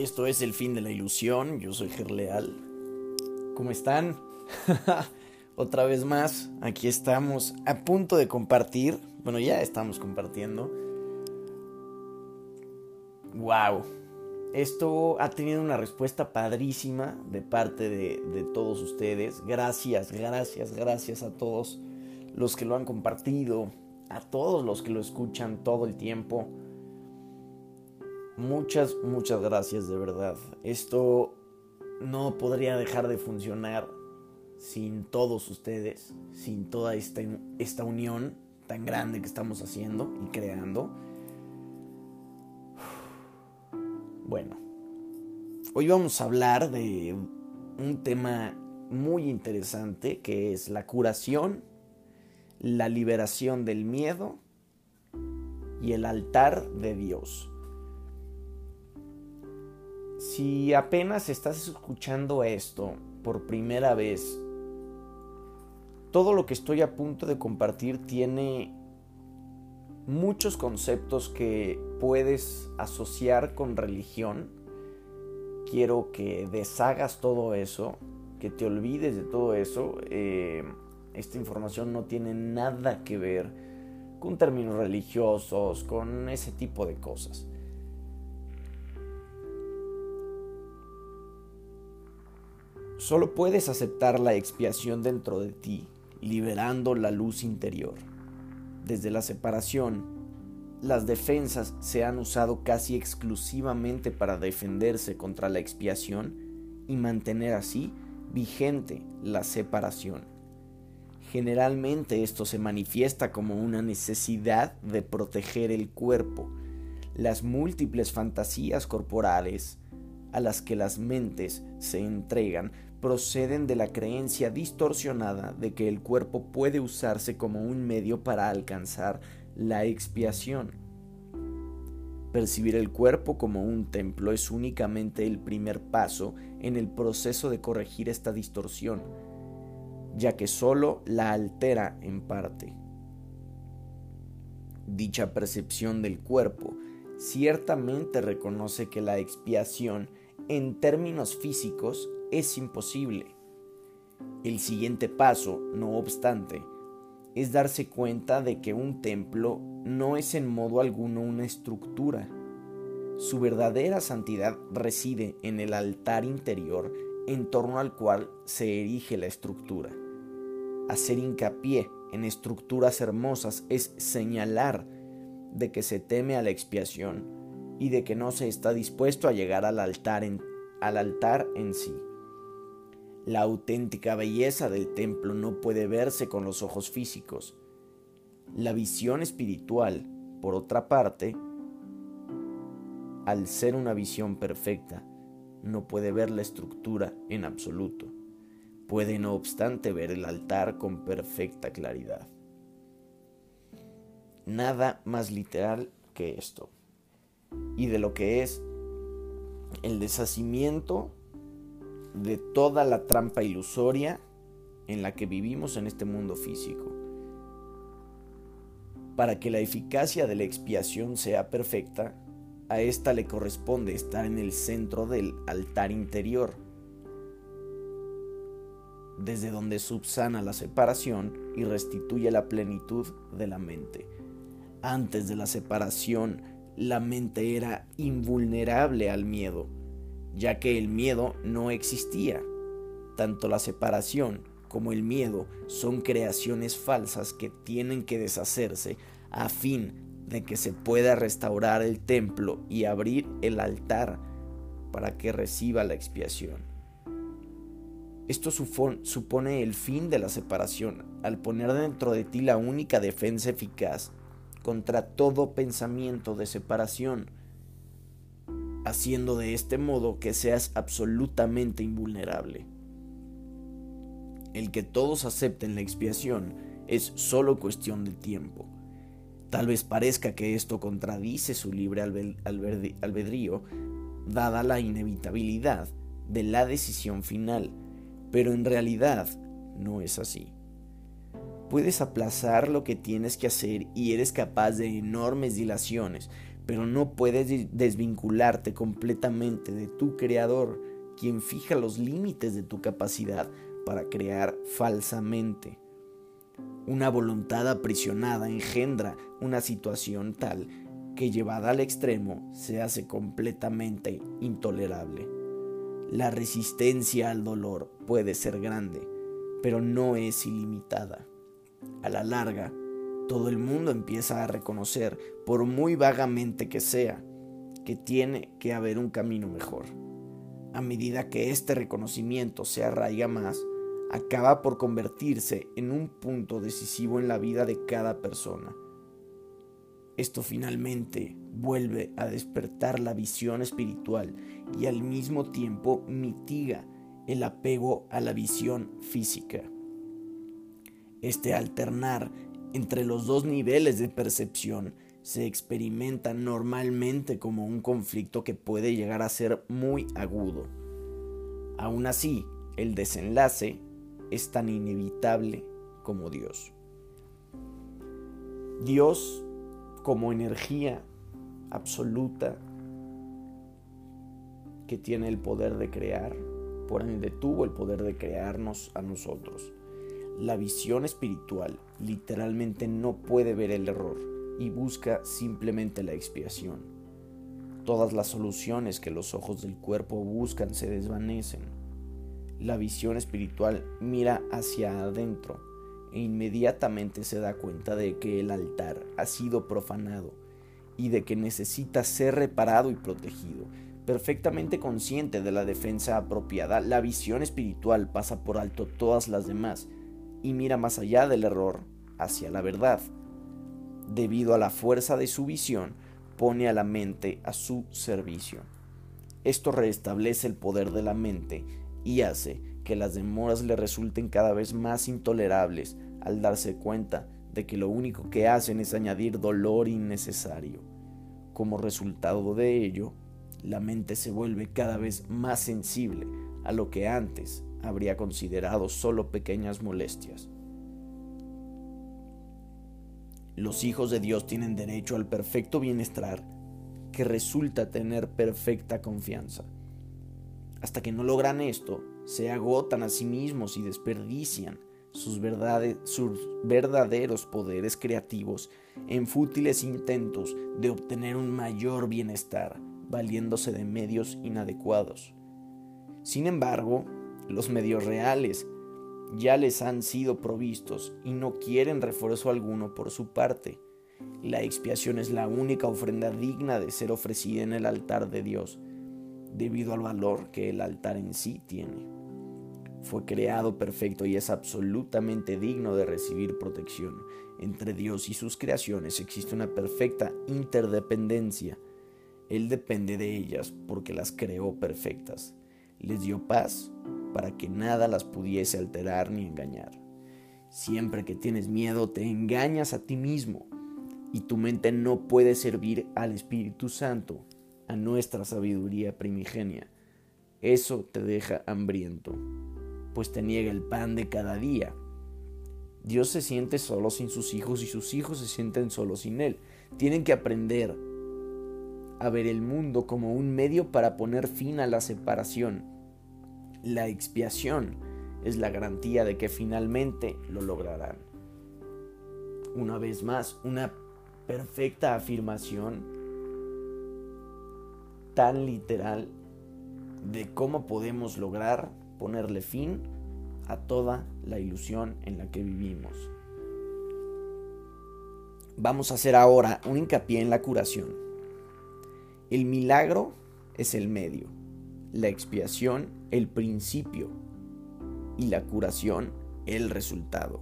Esto es el fin de la ilusión. Yo soy Gerleal. ¿Cómo están? Otra vez más, aquí estamos a punto de compartir. Bueno, ya estamos compartiendo. ¡Wow! Esto ha tenido una respuesta padrísima de parte de, de todos ustedes. Gracias, gracias, gracias a todos los que lo han compartido, a todos los que lo escuchan todo el tiempo. Muchas, muchas gracias de verdad. Esto no podría dejar de funcionar sin todos ustedes, sin toda esta, esta unión tan grande que estamos haciendo y creando. Bueno, hoy vamos a hablar de un tema muy interesante que es la curación, la liberación del miedo y el altar de Dios. Si apenas estás escuchando esto por primera vez, todo lo que estoy a punto de compartir tiene muchos conceptos que puedes asociar con religión. Quiero que deshagas todo eso, que te olvides de todo eso. Eh, esta información no tiene nada que ver con términos religiosos, con ese tipo de cosas. Solo puedes aceptar la expiación dentro de ti, liberando la luz interior desde la separación, las defensas se han usado casi exclusivamente para defenderse contra la expiación y mantener así vigente la separación. Generalmente esto se manifiesta como una necesidad de proteger el cuerpo, las múltiples fantasías corporales a las que las mentes se entregan proceden de la creencia distorsionada de que el cuerpo puede usarse como un medio para alcanzar la expiación. Percibir el cuerpo como un templo es únicamente el primer paso en el proceso de corregir esta distorsión, ya que solo la altera en parte. Dicha percepción del cuerpo ciertamente reconoce que la expiación en términos físicos es imposible. El siguiente paso, no obstante, es darse cuenta de que un templo no es en modo alguno una estructura. Su verdadera santidad reside en el altar interior en torno al cual se erige la estructura. Hacer hincapié en estructuras hermosas es señalar de que se teme a la expiación y de que no se está dispuesto a llegar al altar en, al altar en sí. La auténtica belleza del templo no puede verse con los ojos físicos. La visión espiritual, por otra parte, al ser una visión perfecta, no puede ver la estructura en absoluto. Puede no obstante ver el altar con perfecta claridad. Nada más literal que esto. Y de lo que es el deshacimiento de toda la trampa ilusoria en la que vivimos en este mundo físico. Para que la eficacia de la expiación sea perfecta, a ésta le corresponde estar en el centro del altar interior, desde donde subsana la separación y restituye la plenitud de la mente. Antes de la separación, la mente era invulnerable al miedo ya que el miedo no existía. Tanto la separación como el miedo son creaciones falsas que tienen que deshacerse a fin de que se pueda restaurar el templo y abrir el altar para que reciba la expiación. Esto supone el fin de la separación al poner dentro de ti la única defensa eficaz contra todo pensamiento de separación haciendo de este modo que seas absolutamente invulnerable. El que todos acepten la expiación es solo cuestión de tiempo. Tal vez parezca que esto contradice su libre albedrío, dada la inevitabilidad de la decisión final, pero en realidad no es así. Puedes aplazar lo que tienes que hacer y eres capaz de enormes dilaciones, pero no puedes desvincularte completamente de tu creador, quien fija los límites de tu capacidad para crear falsamente. Una voluntad aprisionada engendra una situación tal que llevada al extremo se hace completamente intolerable. La resistencia al dolor puede ser grande, pero no es ilimitada. A la larga, todo el mundo empieza a reconocer, por muy vagamente que sea, que tiene que haber un camino mejor. A medida que este reconocimiento se arraiga más, acaba por convertirse en un punto decisivo en la vida de cada persona. Esto finalmente vuelve a despertar la visión espiritual y al mismo tiempo mitiga el apego a la visión física. Este alternar entre los dos niveles de percepción se experimenta normalmente como un conflicto que puede llegar a ser muy agudo. Aún así, el desenlace es tan inevitable como Dios. Dios como energía absoluta que tiene el poder de crear, por ende tuvo el poder de crearnos a nosotros. La visión espiritual literalmente no puede ver el error y busca simplemente la expiación. Todas las soluciones que los ojos del cuerpo buscan se desvanecen. La visión espiritual mira hacia adentro e inmediatamente se da cuenta de que el altar ha sido profanado y de que necesita ser reparado y protegido. Perfectamente consciente de la defensa apropiada, la visión espiritual pasa por alto todas las demás y mira más allá del error hacia la verdad. Debido a la fuerza de su visión, pone a la mente a su servicio. Esto restablece el poder de la mente y hace que las demoras le resulten cada vez más intolerables al darse cuenta de que lo único que hacen es añadir dolor innecesario. Como resultado de ello, la mente se vuelve cada vez más sensible a lo que antes habría considerado solo pequeñas molestias. Los hijos de Dios tienen derecho al perfecto bienestar que resulta tener perfecta confianza. Hasta que no logran esto, se agotan a sí mismos y desperdician sus, sus verdaderos poderes creativos en fútiles intentos de obtener un mayor bienestar, valiéndose de medios inadecuados. Sin embargo, los medios reales ya les han sido provistos y no quieren refuerzo alguno por su parte. La expiación es la única ofrenda digna de ser ofrecida en el altar de Dios, debido al valor que el altar en sí tiene. Fue creado perfecto y es absolutamente digno de recibir protección. Entre Dios y sus creaciones existe una perfecta interdependencia. Él depende de ellas porque las creó perfectas. Les dio paz para que nada las pudiese alterar ni engañar. Siempre que tienes miedo te engañas a ti mismo y tu mente no puede servir al Espíritu Santo, a nuestra sabiduría primigenia. Eso te deja hambriento, pues te niega el pan de cada día. Dios se siente solo sin sus hijos y sus hijos se sienten solos sin Él. Tienen que aprender a ver el mundo como un medio para poner fin a la separación la expiación es la garantía de que finalmente lo lograrán. Una vez más, una perfecta afirmación tan literal de cómo podemos lograr ponerle fin a toda la ilusión en la que vivimos. Vamos a hacer ahora un hincapié en la curación. El milagro es el medio la expiación el principio y la curación el resultado.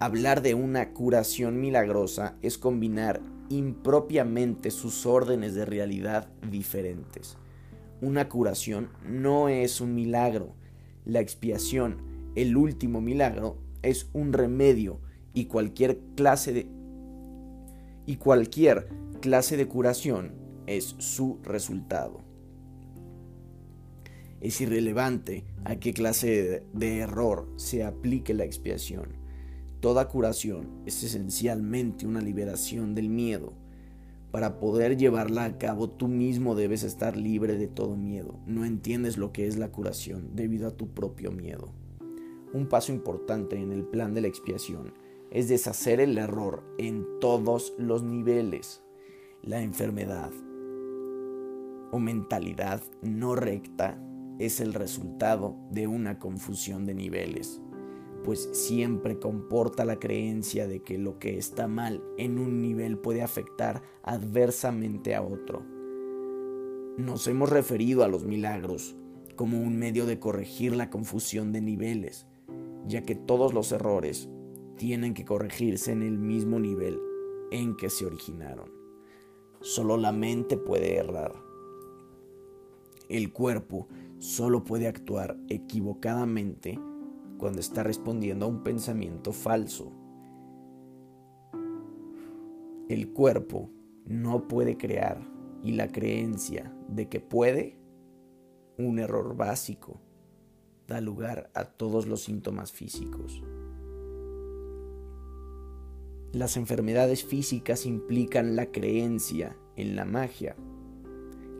Hablar de una curación milagrosa es combinar impropiamente sus órdenes de realidad diferentes. Una curación no es un milagro. La expiación, el último milagro, es un remedio y cualquier clase de y cualquier clase de curación es su resultado es irrelevante a qué clase de error se aplique la expiación. Toda curación es esencialmente una liberación del miedo. Para poder llevarla a cabo tú mismo debes estar libre de todo miedo. No entiendes lo que es la curación debido a tu propio miedo. Un paso importante en el plan de la expiación es deshacer el error en todos los niveles. La enfermedad o mentalidad no recta es el resultado de una confusión de niveles, pues siempre comporta la creencia de que lo que está mal en un nivel puede afectar adversamente a otro. Nos hemos referido a los milagros como un medio de corregir la confusión de niveles, ya que todos los errores tienen que corregirse en el mismo nivel en que se originaron. Solo la mente puede errar. El cuerpo solo puede actuar equivocadamente cuando está respondiendo a un pensamiento falso. El cuerpo no puede crear y la creencia de que puede, un error básico, da lugar a todos los síntomas físicos. Las enfermedades físicas implican la creencia en la magia.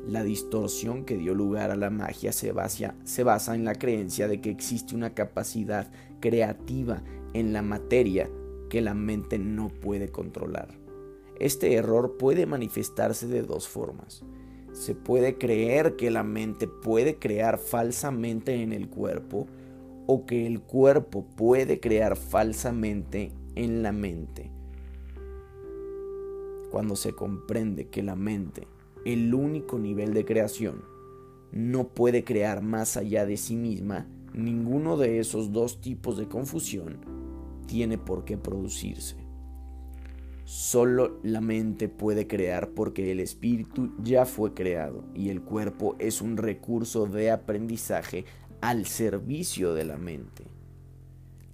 La distorsión que dio lugar a la magia se basa, se basa, en la creencia de que existe una capacidad creativa en la materia que la mente no puede controlar. Este error puede manifestarse de dos formas. Se puede creer que la mente puede crear falsamente en el cuerpo o que el cuerpo puede crear falsamente en la mente cuando se comprende que la mente, el único nivel de creación, no puede crear más allá de sí misma, ninguno de esos dos tipos de confusión tiene por qué producirse. Solo la mente puede crear porque el espíritu ya fue creado y el cuerpo es un recurso de aprendizaje al servicio de la mente.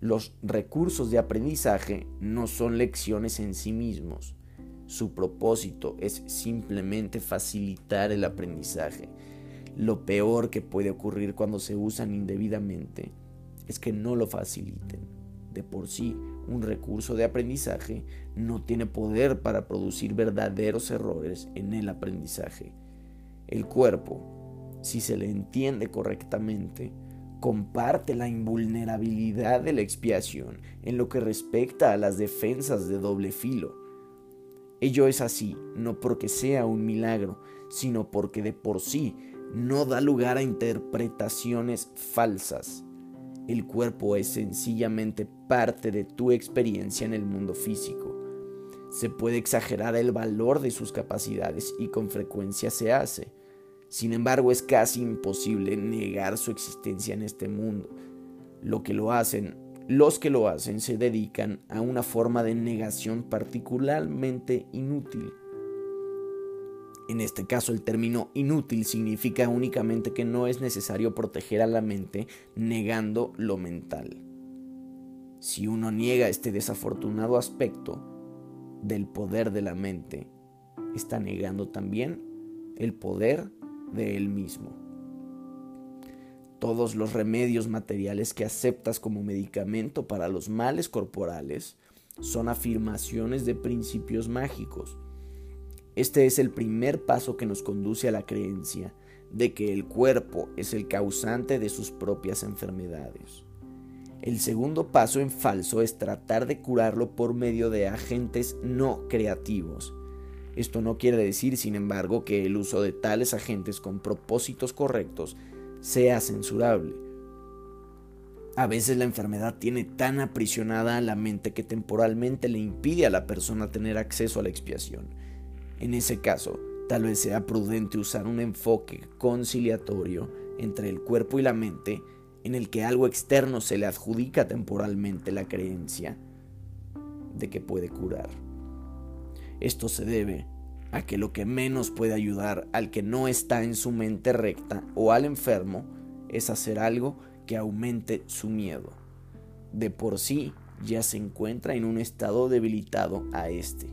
Los recursos de aprendizaje no son lecciones en sí mismos, su propósito es simplemente facilitar el aprendizaje. Lo peor que puede ocurrir cuando se usan indebidamente es que no lo faciliten. De por sí, un recurso de aprendizaje no tiene poder para producir verdaderos errores en el aprendizaje. El cuerpo, si se le entiende correctamente, comparte la invulnerabilidad de la expiación en lo que respecta a las defensas de doble filo Ello es así, no porque sea un milagro, sino porque de por sí no da lugar a interpretaciones falsas. El cuerpo es sencillamente parte de tu experiencia en el mundo físico. Se puede exagerar el valor de sus capacidades y con frecuencia se hace. Sin embargo, es casi imposible negar su existencia en este mundo. Lo que lo hacen los que lo hacen se dedican a una forma de negación particularmente inútil. En este caso el término inútil significa únicamente que no es necesario proteger a la mente negando lo mental. Si uno niega este desafortunado aspecto del poder de la mente, está negando también el poder de él mismo todos los remedios materiales que aceptas como medicamento para los males corporales son afirmaciones de principios mágicos. Este es el primer paso que nos conduce a la creencia de que el cuerpo es el causante de sus propias enfermedades. El segundo paso en falso es tratar de curarlo por medio de agentes no creativos. Esto no quiere decir, sin embargo, que el uso de tales agentes con propósitos correctos sea censurable. A veces la enfermedad tiene tan aprisionada a la mente que temporalmente le impide a la persona tener acceso a la expiación. En ese caso, tal vez sea prudente usar un enfoque conciliatorio entre el cuerpo y la mente en el que algo externo se le adjudica temporalmente la creencia de que puede curar. Esto se debe a que lo que menos puede ayudar al que no está en su mente recta o al enfermo es hacer algo que aumente su miedo. De por sí ya se encuentra en un estado debilitado a este.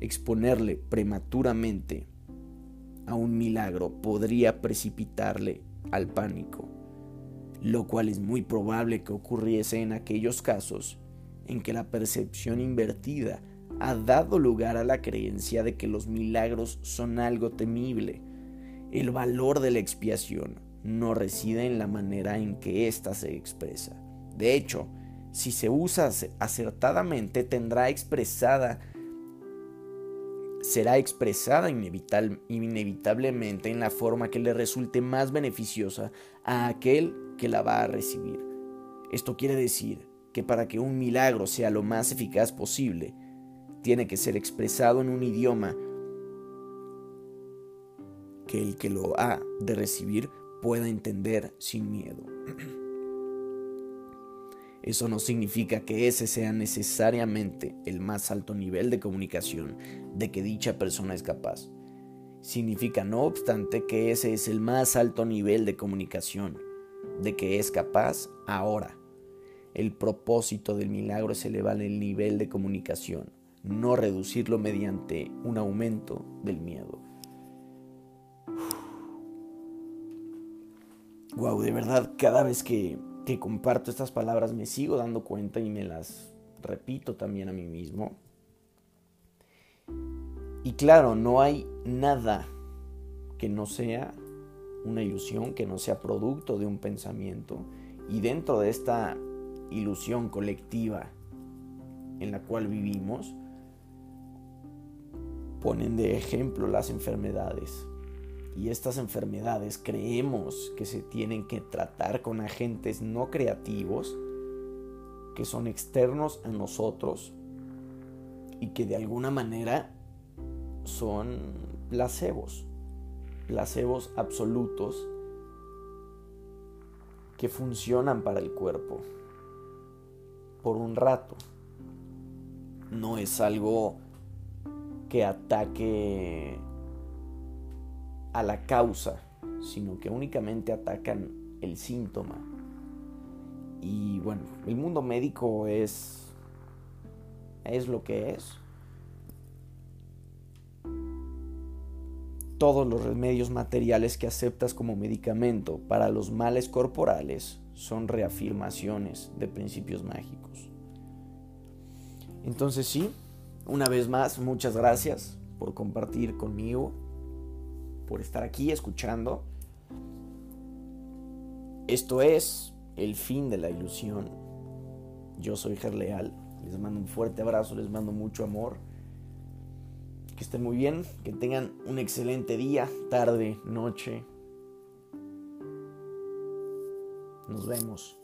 Exponerle prematuramente a un milagro podría precipitarle al pánico, lo cual es muy probable que ocurriese en aquellos casos en que la percepción invertida ha dado lugar a la creencia de que los milagros son algo temible. El valor de la expiación no reside en la manera en que ésta se expresa. De hecho, si se usa acertadamente, tendrá expresada será expresada inevitablemente en la forma que le resulte más beneficiosa a aquel que la va a recibir. Esto quiere decir que para que un milagro sea lo más eficaz posible, tiene que ser expresado en un idioma que el que lo ha de recibir pueda entender sin miedo. Eso no significa que ese sea necesariamente el más alto nivel de comunicación de que dicha persona es capaz. Significa, no obstante, que ese es el más alto nivel de comunicación de que es capaz ahora. El propósito del milagro es elevar el nivel de comunicación, no reducirlo mediante un aumento del miedo. Wow, de verdad, cada vez que que comparto estas palabras me sigo dando cuenta y me las repito también a mí mismo. Y claro, no hay nada que no sea una ilusión, que no sea producto de un pensamiento. Y dentro de esta ilusión colectiva en la cual vivimos, ponen de ejemplo las enfermedades y estas enfermedades creemos que se tienen que tratar con agentes no creativos, que son externos a nosotros y que de alguna manera son placebos, placebos absolutos que funcionan para el cuerpo por un rato. No es algo que ataque a la causa, sino que únicamente atacan el síntoma. Y bueno, el mundo médico es es lo que es. Todos los remedios materiales que aceptas como medicamento para los males corporales son reafirmaciones de principios mágicos. Entonces sí, una vez más, muchas gracias por compartir conmigo por estar aquí escuchando. Esto es el fin de la ilusión. Yo soy Gerleal. Les mando un fuerte abrazo, les mando mucho amor. Que estén muy bien, que tengan un excelente día, tarde, noche. Nos vemos.